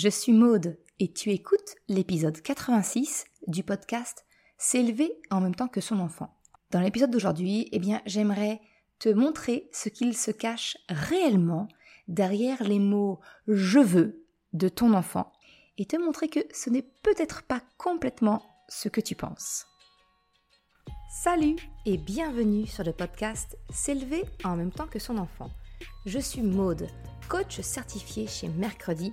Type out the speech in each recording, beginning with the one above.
je suis Maude et tu écoutes l'épisode 86 du podcast S'élever en même temps que son enfant. Dans l'épisode d'aujourd'hui, eh bien, j'aimerais te montrer ce qu'il se cache réellement derrière les mots je veux de ton enfant et te montrer que ce n'est peut-être pas complètement ce que tu penses. Salut et bienvenue sur le podcast S'élever en même temps que son enfant. Je suis Maude, coach certifié chez Mercredi,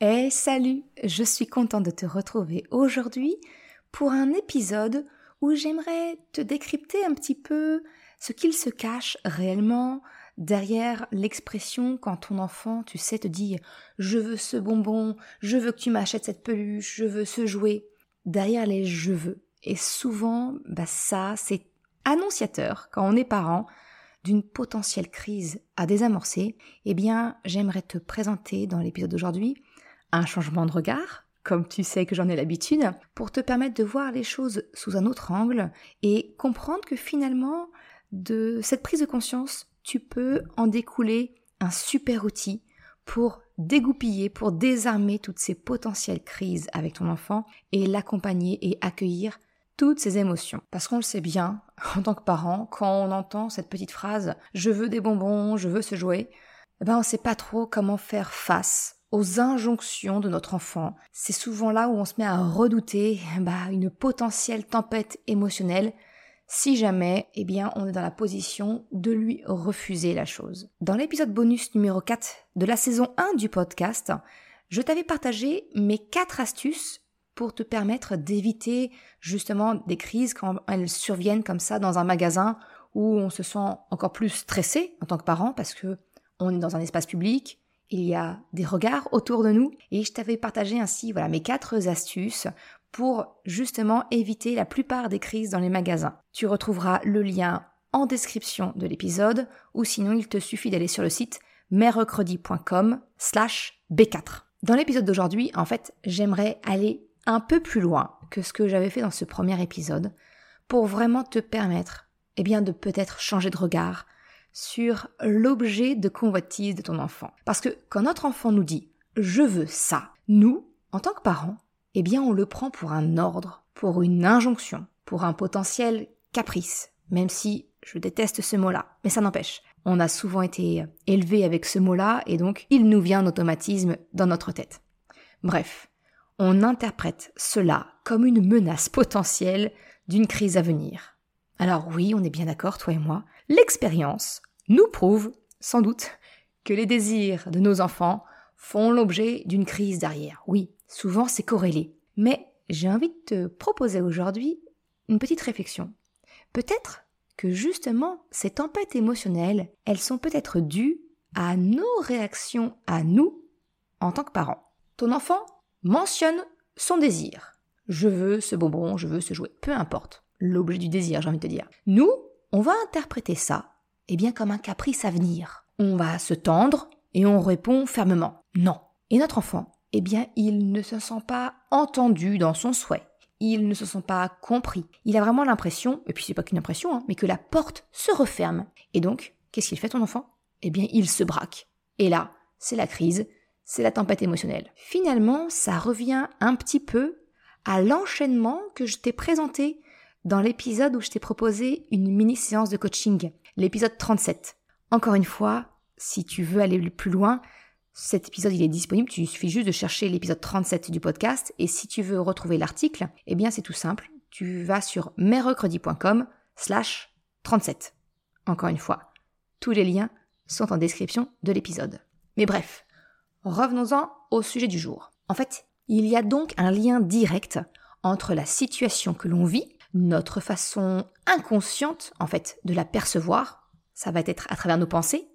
Eh salut, je suis contente de te retrouver aujourd'hui pour un épisode où j'aimerais te décrypter un petit peu ce qu'il se cache réellement derrière l'expression quand ton enfant, tu sais, te dit je veux ce bonbon, je veux que tu m'achètes cette peluche, je veux ce jouet. Derrière les je veux. Et souvent, bah ça, c'est annonciateur quand on est parent d'une potentielle crise à désamorcer. Eh bien, j'aimerais te présenter dans l'épisode d'aujourd'hui un changement de regard, comme tu sais que j'en ai l'habitude, pour te permettre de voir les choses sous un autre angle et comprendre que finalement, de cette prise de conscience, tu peux en découler un super outil pour dégoupiller, pour désarmer toutes ces potentielles crises avec ton enfant et l'accompagner et accueillir toutes ces émotions. Parce qu'on le sait bien, en tant que parent, quand on entend cette petite phrase je veux des bonbons, je veux se jouer, eh ben on sait pas trop comment faire face aux injonctions de notre enfant. C'est souvent là où on se met à redouter bah, une potentielle tempête émotionnelle si jamais, eh bien, on est dans la position de lui refuser la chose. Dans l'épisode bonus numéro 4 de la saison 1 du podcast, je t'avais partagé mes 4 astuces pour te permettre d'éviter justement des crises quand elles surviennent comme ça dans un magasin où on se sent encore plus stressé en tant que parent parce que on est dans un espace public, il y a des regards autour de nous et je t'avais partagé ainsi voilà mes quatre astuces pour justement éviter la plupart des crises dans les magasins. Tu retrouveras le lien en description de l'épisode ou sinon il te suffit d'aller sur le site mercredi.com slash B4. Dans l'épisode d'aujourd'hui, en fait, j'aimerais aller un peu plus loin que ce que j'avais fait dans ce premier épisode pour vraiment te permettre, eh bien, de peut-être changer de regard, sur l'objet de convoitise de ton enfant. Parce que quand notre enfant nous dit je veux ça, nous, en tant que parents, eh bien on le prend pour un ordre, pour une injonction, pour un potentiel caprice, même si je déteste ce mot-là, mais ça n'empêche. On a souvent été élevé avec ce mot-là et donc il nous vient en automatisme dans notre tête. Bref, on interprète cela comme une menace potentielle d'une crise à venir. Alors oui, on est bien d'accord, toi et moi, l'expérience nous prouve, sans doute, que les désirs de nos enfants font l'objet d'une crise derrière. Oui, souvent c'est corrélé. Mais j'ai envie de te proposer aujourd'hui une petite réflexion. Peut-être que justement ces tempêtes émotionnelles, elles sont peut-être dues à nos réactions à nous en tant que parents. Ton enfant mentionne son désir. Je veux ce bonbon, je veux ce jouet, peu importe l'objet du désir, j'ai envie de te dire. Nous, on va interpréter ça eh bien comme un caprice à venir. On va se tendre et on répond fermement non. Et notre enfant, eh bien il ne se sent pas entendu dans son souhait. Il ne se sent pas compris. Il a vraiment l'impression, et puis c'est pas qu'une impression, hein, mais que la porte se referme. Et donc, qu'est-ce qu'il fait ton enfant? Eh bien il se braque. Et là, c'est la crise, c'est la tempête émotionnelle. Finalement, ça revient un petit peu à l'enchaînement que je t'ai présenté dans l'épisode où je t'ai proposé une mini séance de coaching l'épisode 37. Encore une fois, si tu veux aller plus loin, cet épisode il est disponible, tu suffit juste de chercher l'épisode 37 du podcast et si tu veux retrouver l'article, eh bien c'est tout simple, tu vas sur mercredi.com slash 37. Encore une fois, tous les liens sont en description de l'épisode. Mais bref, revenons-en au sujet du jour. En fait, il y a donc un lien direct entre la situation que l'on vit notre façon inconsciente, en fait, de la percevoir, ça va être à travers nos pensées,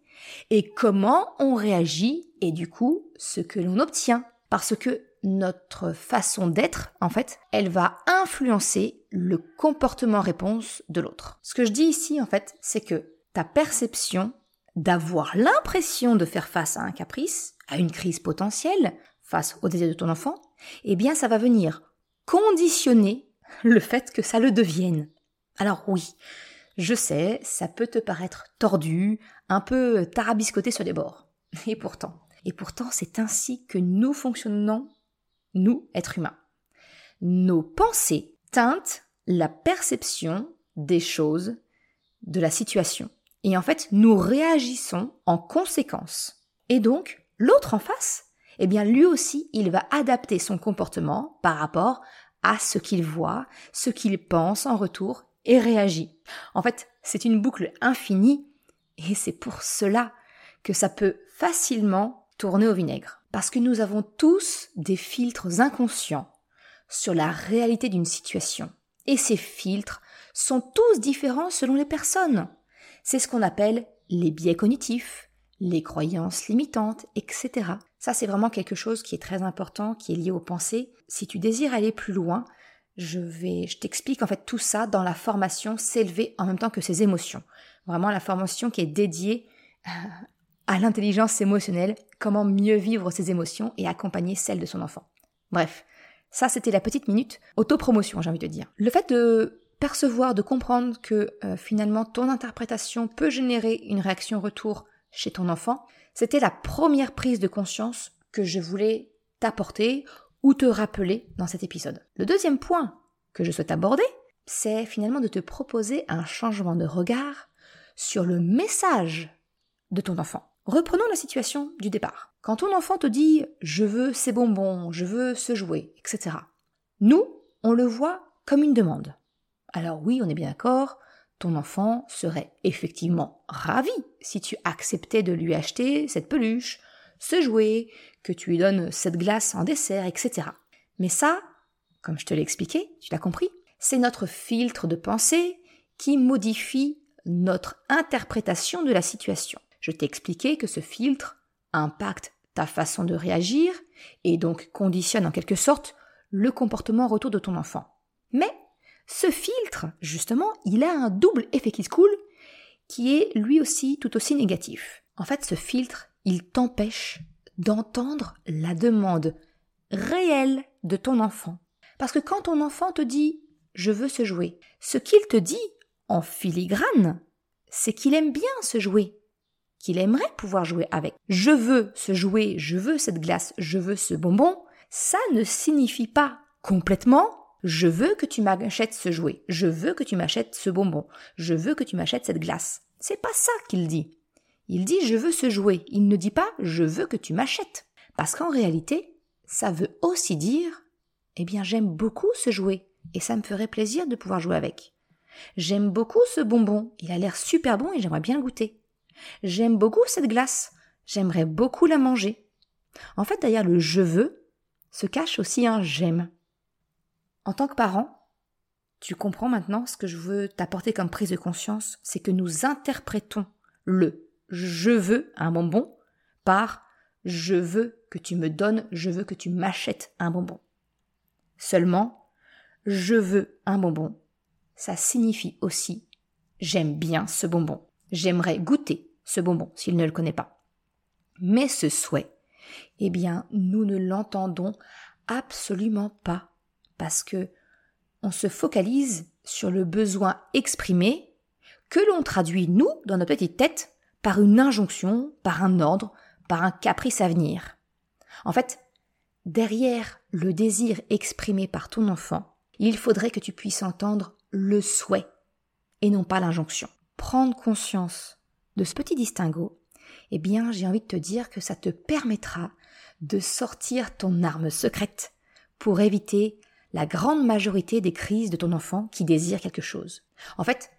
et comment on réagit et du coup ce que l'on obtient. Parce que notre façon d'être, en fait, elle va influencer le comportement-réponse de l'autre. Ce que je dis ici, en fait, c'est que ta perception d'avoir l'impression de faire face à un caprice, à une crise potentielle, face au désir de ton enfant, eh bien ça va venir conditionner le fait que ça le devienne. Alors oui, je sais, ça peut te paraître tordu, un peu tarabiscoté sur les bords. Et pourtant, et pourtant c'est ainsi que nous fonctionnons, nous, êtres humains. Nos pensées teintent la perception des choses, de la situation. Et en fait, nous réagissons en conséquence. Et donc, l'autre en face, eh bien lui aussi, il va adapter son comportement par rapport à ce qu'il voit, ce qu'il pense en retour et réagit. En fait, c'est une boucle infinie et c'est pour cela que ça peut facilement tourner au vinaigre. Parce que nous avons tous des filtres inconscients sur la réalité d'une situation. Et ces filtres sont tous différents selon les personnes. C'est ce qu'on appelle les biais cognitifs, les croyances limitantes, etc. Ça, c'est vraiment quelque chose qui est très important, qui est lié aux pensées. Si tu désires aller plus loin, je vais, je t'explique en fait tout ça dans la formation s'élever en même temps que ses émotions. Vraiment la formation qui est dédiée euh, à l'intelligence émotionnelle, comment mieux vivre ses émotions et accompagner celles de son enfant. Bref, ça c'était la petite minute autopromotion, j'ai envie de dire. Le fait de percevoir, de comprendre que euh, finalement ton interprétation peut générer une réaction retour chez ton enfant, c'était la première prise de conscience que je voulais t'apporter ou te rappeler dans cet épisode. Le deuxième point que je souhaite aborder, c'est finalement de te proposer un changement de regard sur le message de ton enfant. Reprenons la situation du départ. Quand ton enfant te dit je veux ces bonbons, je veux ce jouet, etc. Nous, on le voit comme une demande. Alors oui, on est bien d'accord, ton enfant serait effectivement ravi si tu acceptais de lui acheter cette peluche, ce jouet, que tu lui donnes cette glace en dessert, etc. Mais ça, comme je te l'ai expliqué, tu l'as compris, c'est notre filtre de pensée qui modifie notre interprétation de la situation. Je t'ai expliqué que ce filtre impacte ta façon de réagir et donc conditionne en quelque sorte le comportement retour de ton enfant. Mais ce filtre, justement, il a un double effet qui se coule qui est lui aussi tout aussi négatif. En fait, ce filtre, il t'empêche d'entendre la demande réelle de ton enfant. Parce que quand ton enfant te dit je veux se jouer, ce qu'il te dit en filigrane, c'est qu'il aime bien se jouer, qu'il aimerait pouvoir jouer avec. Je veux se jouer, je veux cette glace, je veux ce bonbon, ça ne signifie pas complètement je veux que tu m'achètes ce jouet, je veux que tu m'achètes ce bonbon, je veux que tu m'achètes cette glace. C'est pas ça qu'il dit. Il dit je veux ce jouet, il ne dit pas je veux que tu m'achètes. Parce qu'en réalité, ça veut aussi dire eh bien j'aime beaucoup ce jouet et ça me ferait plaisir de pouvoir jouer avec. J'aime beaucoup ce bonbon, il a l'air super bon et j'aimerais bien goûter. J'aime beaucoup cette glace, j'aimerais beaucoup la manger. En fait, derrière le je veux se cache aussi un j'aime. En tant que parent, tu comprends maintenant ce que je veux t'apporter comme prise de conscience, c'est que nous interprétons le je veux un bonbon par je veux que tu me donnes, je veux que tu m'achètes un bonbon. Seulement, je veux un bonbon, ça signifie aussi j'aime bien ce bonbon, j'aimerais goûter ce bonbon s'il ne le connaît pas. Mais ce souhait, eh bien, nous ne l'entendons absolument pas parce que on se focalise sur le besoin exprimé que l'on traduit, nous, dans notre petite tête, par une injonction, par un ordre, par un caprice à venir. En fait, derrière le désir exprimé par ton enfant, il faudrait que tu puisses entendre le souhait et non pas l'injonction. Prendre conscience de ce petit distinguo, eh bien, j'ai envie de te dire que ça te permettra de sortir ton arme secrète pour éviter la grande majorité des crises de ton enfant qui désire quelque chose. En fait,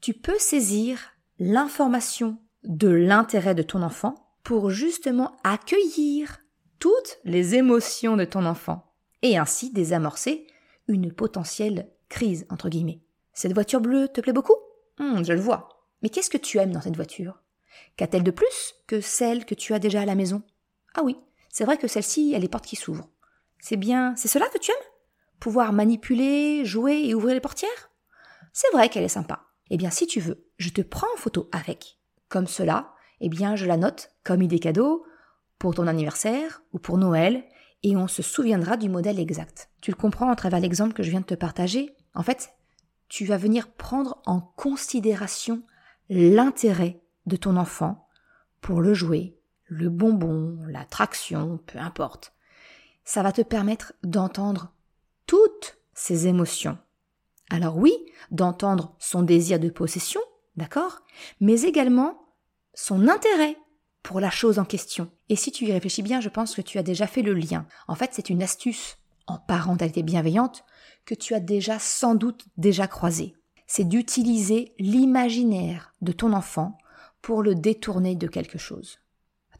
tu peux saisir l'information de l'intérêt de ton enfant pour justement accueillir toutes les émotions de ton enfant et ainsi désamorcer une potentielle crise, entre guillemets. Cette voiture bleue te plaît beaucoup? Hmm, Je le vois. Mais qu'est-ce que tu aimes dans cette voiture? Qu'a-t-elle de plus que celle que tu as déjà à la maison? Ah oui, c'est vrai que celle-ci, elle est portes qui s'ouvrent. C'est bien, c'est cela que tu aimes? Pouvoir manipuler, jouer et ouvrir les portières? C'est vrai qu'elle est sympa. Eh bien, si tu veux, je te prends en photo avec. Comme cela, eh bien, je la note comme idée cadeau pour ton anniversaire ou pour Noël, et on se souviendra du modèle exact. Tu le comprends à travers l'exemple que je viens de te partager? En fait, tu vas venir prendre en considération l'intérêt de ton enfant pour le jouet, le bonbon, l'attraction, peu importe. Ça va te permettre d'entendre toutes ses émotions. Alors oui, d'entendre son désir de possession, d'accord, mais également son intérêt pour la chose en question. Et si tu y réfléchis bien, je pense que tu as déjà fait le lien. En fait, c'est une astuce en parentalité bienveillante que tu as déjà sans doute déjà croisée. C'est d'utiliser l'imaginaire de ton enfant pour le détourner de quelque chose.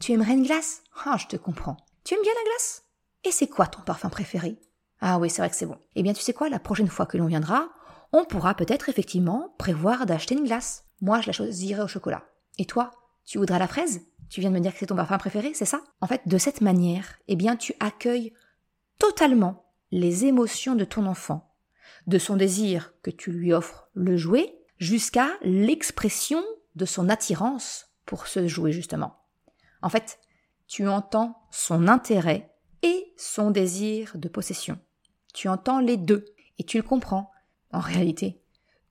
Tu aimerais une glace? Ah, je te comprends. Tu aimes bien la glace? Et c'est quoi ton parfum préféré? Ah oui, c'est vrai que c'est bon. Eh bien, tu sais quoi, la prochaine fois que l'on viendra, on pourra peut-être effectivement prévoir d'acheter une glace. Moi, je la choisirai au chocolat. Et toi, tu voudras la fraise? Tu viens de me dire que c'est ton parfum préféré, c'est ça? En fait, de cette manière, eh bien, tu accueilles totalement les émotions de ton enfant, de son désir que tu lui offres le jouet, jusqu'à l'expression de son attirance pour ce jouet justement. En fait, tu entends son intérêt et son désir de possession. Tu entends les deux et tu le comprends. En réalité,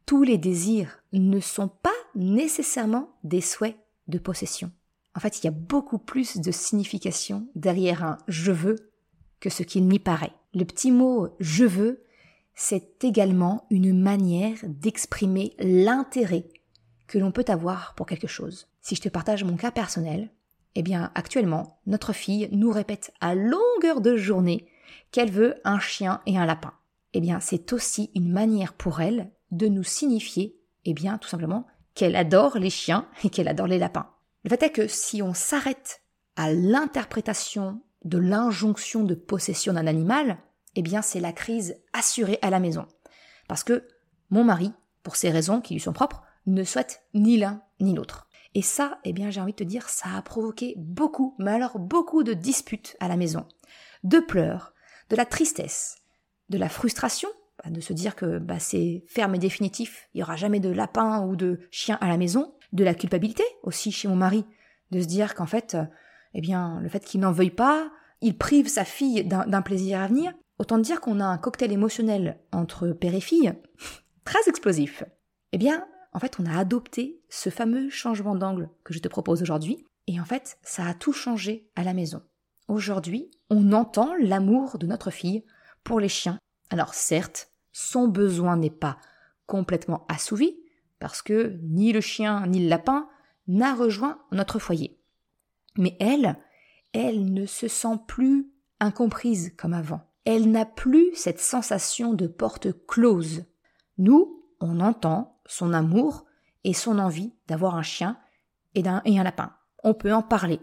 tous les désirs ne sont pas nécessairement des souhaits de possession. En fait, il y a beaucoup plus de signification derrière un je veux que ce qu'il n'y paraît. Le petit mot je veux, c'est également une manière d'exprimer l'intérêt que l'on peut avoir pour quelque chose. Si je te partage mon cas personnel, eh bien actuellement, notre fille nous répète à longueur de journée qu'elle veut un chien et un lapin. Eh bien, c'est aussi une manière pour elle de nous signifier, eh bien, tout simplement, qu'elle adore les chiens et qu'elle adore les lapins. Le fait est que si on s'arrête à l'interprétation de l'injonction de possession d'un animal, eh bien c'est la crise assurée à la maison. Parce que mon mari, pour ces raisons qui lui sont propres, ne souhaite ni l'un ni l'autre. Et ça, eh bien j'ai envie de te dire, ça a provoqué beaucoup, mais alors beaucoup de disputes à la maison, de pleurs, de la tristesse, de la frustration, bah, de se dire que bah, c'est ferme et définitif, il n'y aura jamais de lapin ou de chien à la maison, de la culpabilité aussi chez mon mari, de se dire qu'en fait, euh, eh bien, le fait qu'il n'en veuille pas, il prive sa fille d'un plaisir à venir. Autant dire qu'on a un cocktail émotionnel entre père et fille très explosif. Eh bien, en fait, on a adopté ce fameux changement d'angle que je te propose aujourd'hui, et en fait, ça a tout changé à la maison. Aujourd'hui, on entend l'amour de notre fille pour les chiens. Alors certes, son besoin n'est pas complètement assouvi, parce que ni le chien ni le lapin n'a rejoint notre foyer. Mais elle, elle ne se sent plus incomprise comme avant. Elle n'a plus cette sensation de porte close. Nous, on entend son amour et son envie d'avoir un chien et, un, et un lapin. On peut en parler.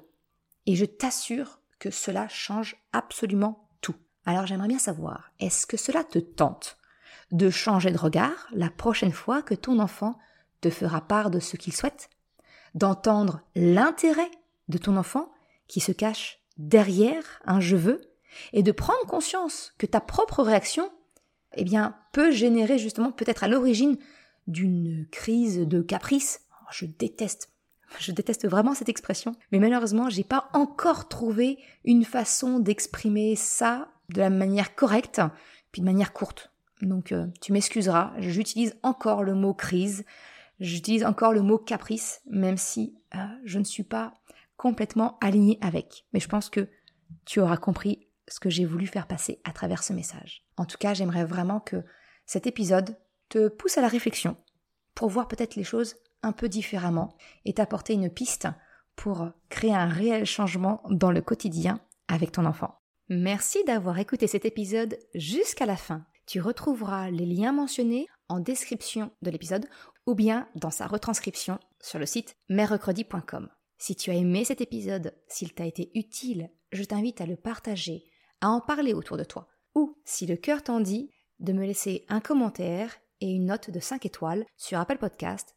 Et je t'assure cela change absolument tout. Alors j'aimerais bien savoir, est-ce que cela te tente de changer de regard la prochaine fois que ton enfant te fera part de ce qu'il souhaite? D'entendre l'intérêt de ton enfant qui se cache derrière un je veux et de prendre conscience que ta propre réaction eh bien peut générer justement peut-être à l'origine d'une crise de caprice. Je déteste je déteste vraiment cette expression, mais malheureusement, j'ai pas encore trouvé une façon d'exprimer ça de la manière correcte, puis de manière courte. Donc euh, tu m'excuseras, j'utilise encore le mot crise, j'utilise encore le mot caprice, même si euh, je ne suis pas complètement aligné avec. Mais je pense que tu auras compris ce que j'ai voulu faire passer à travers ce message. En tout cas, j'aimerais vraiment que cet épisode te pousse à la réflexion pour voir peut-être les choses un peu différemment et t'apporter une piste pour créer un réel changement dans le quotidien avec ton enfant. Merci d'avoir écouté cet épisode jusqu'à la fin. Tu retrouveras les liens mentionnés en description de l'épisode ou bien dans sa retranscription sur le site mercredi.com. Si tu as aimé cet épisode, s'il t'a été utile, je t'invite à le partager, à en parler autour de toi. Ou, si le cœur t'en dit, de me laisser un commentaire et une note de 5 étoiles sur Apple Podcast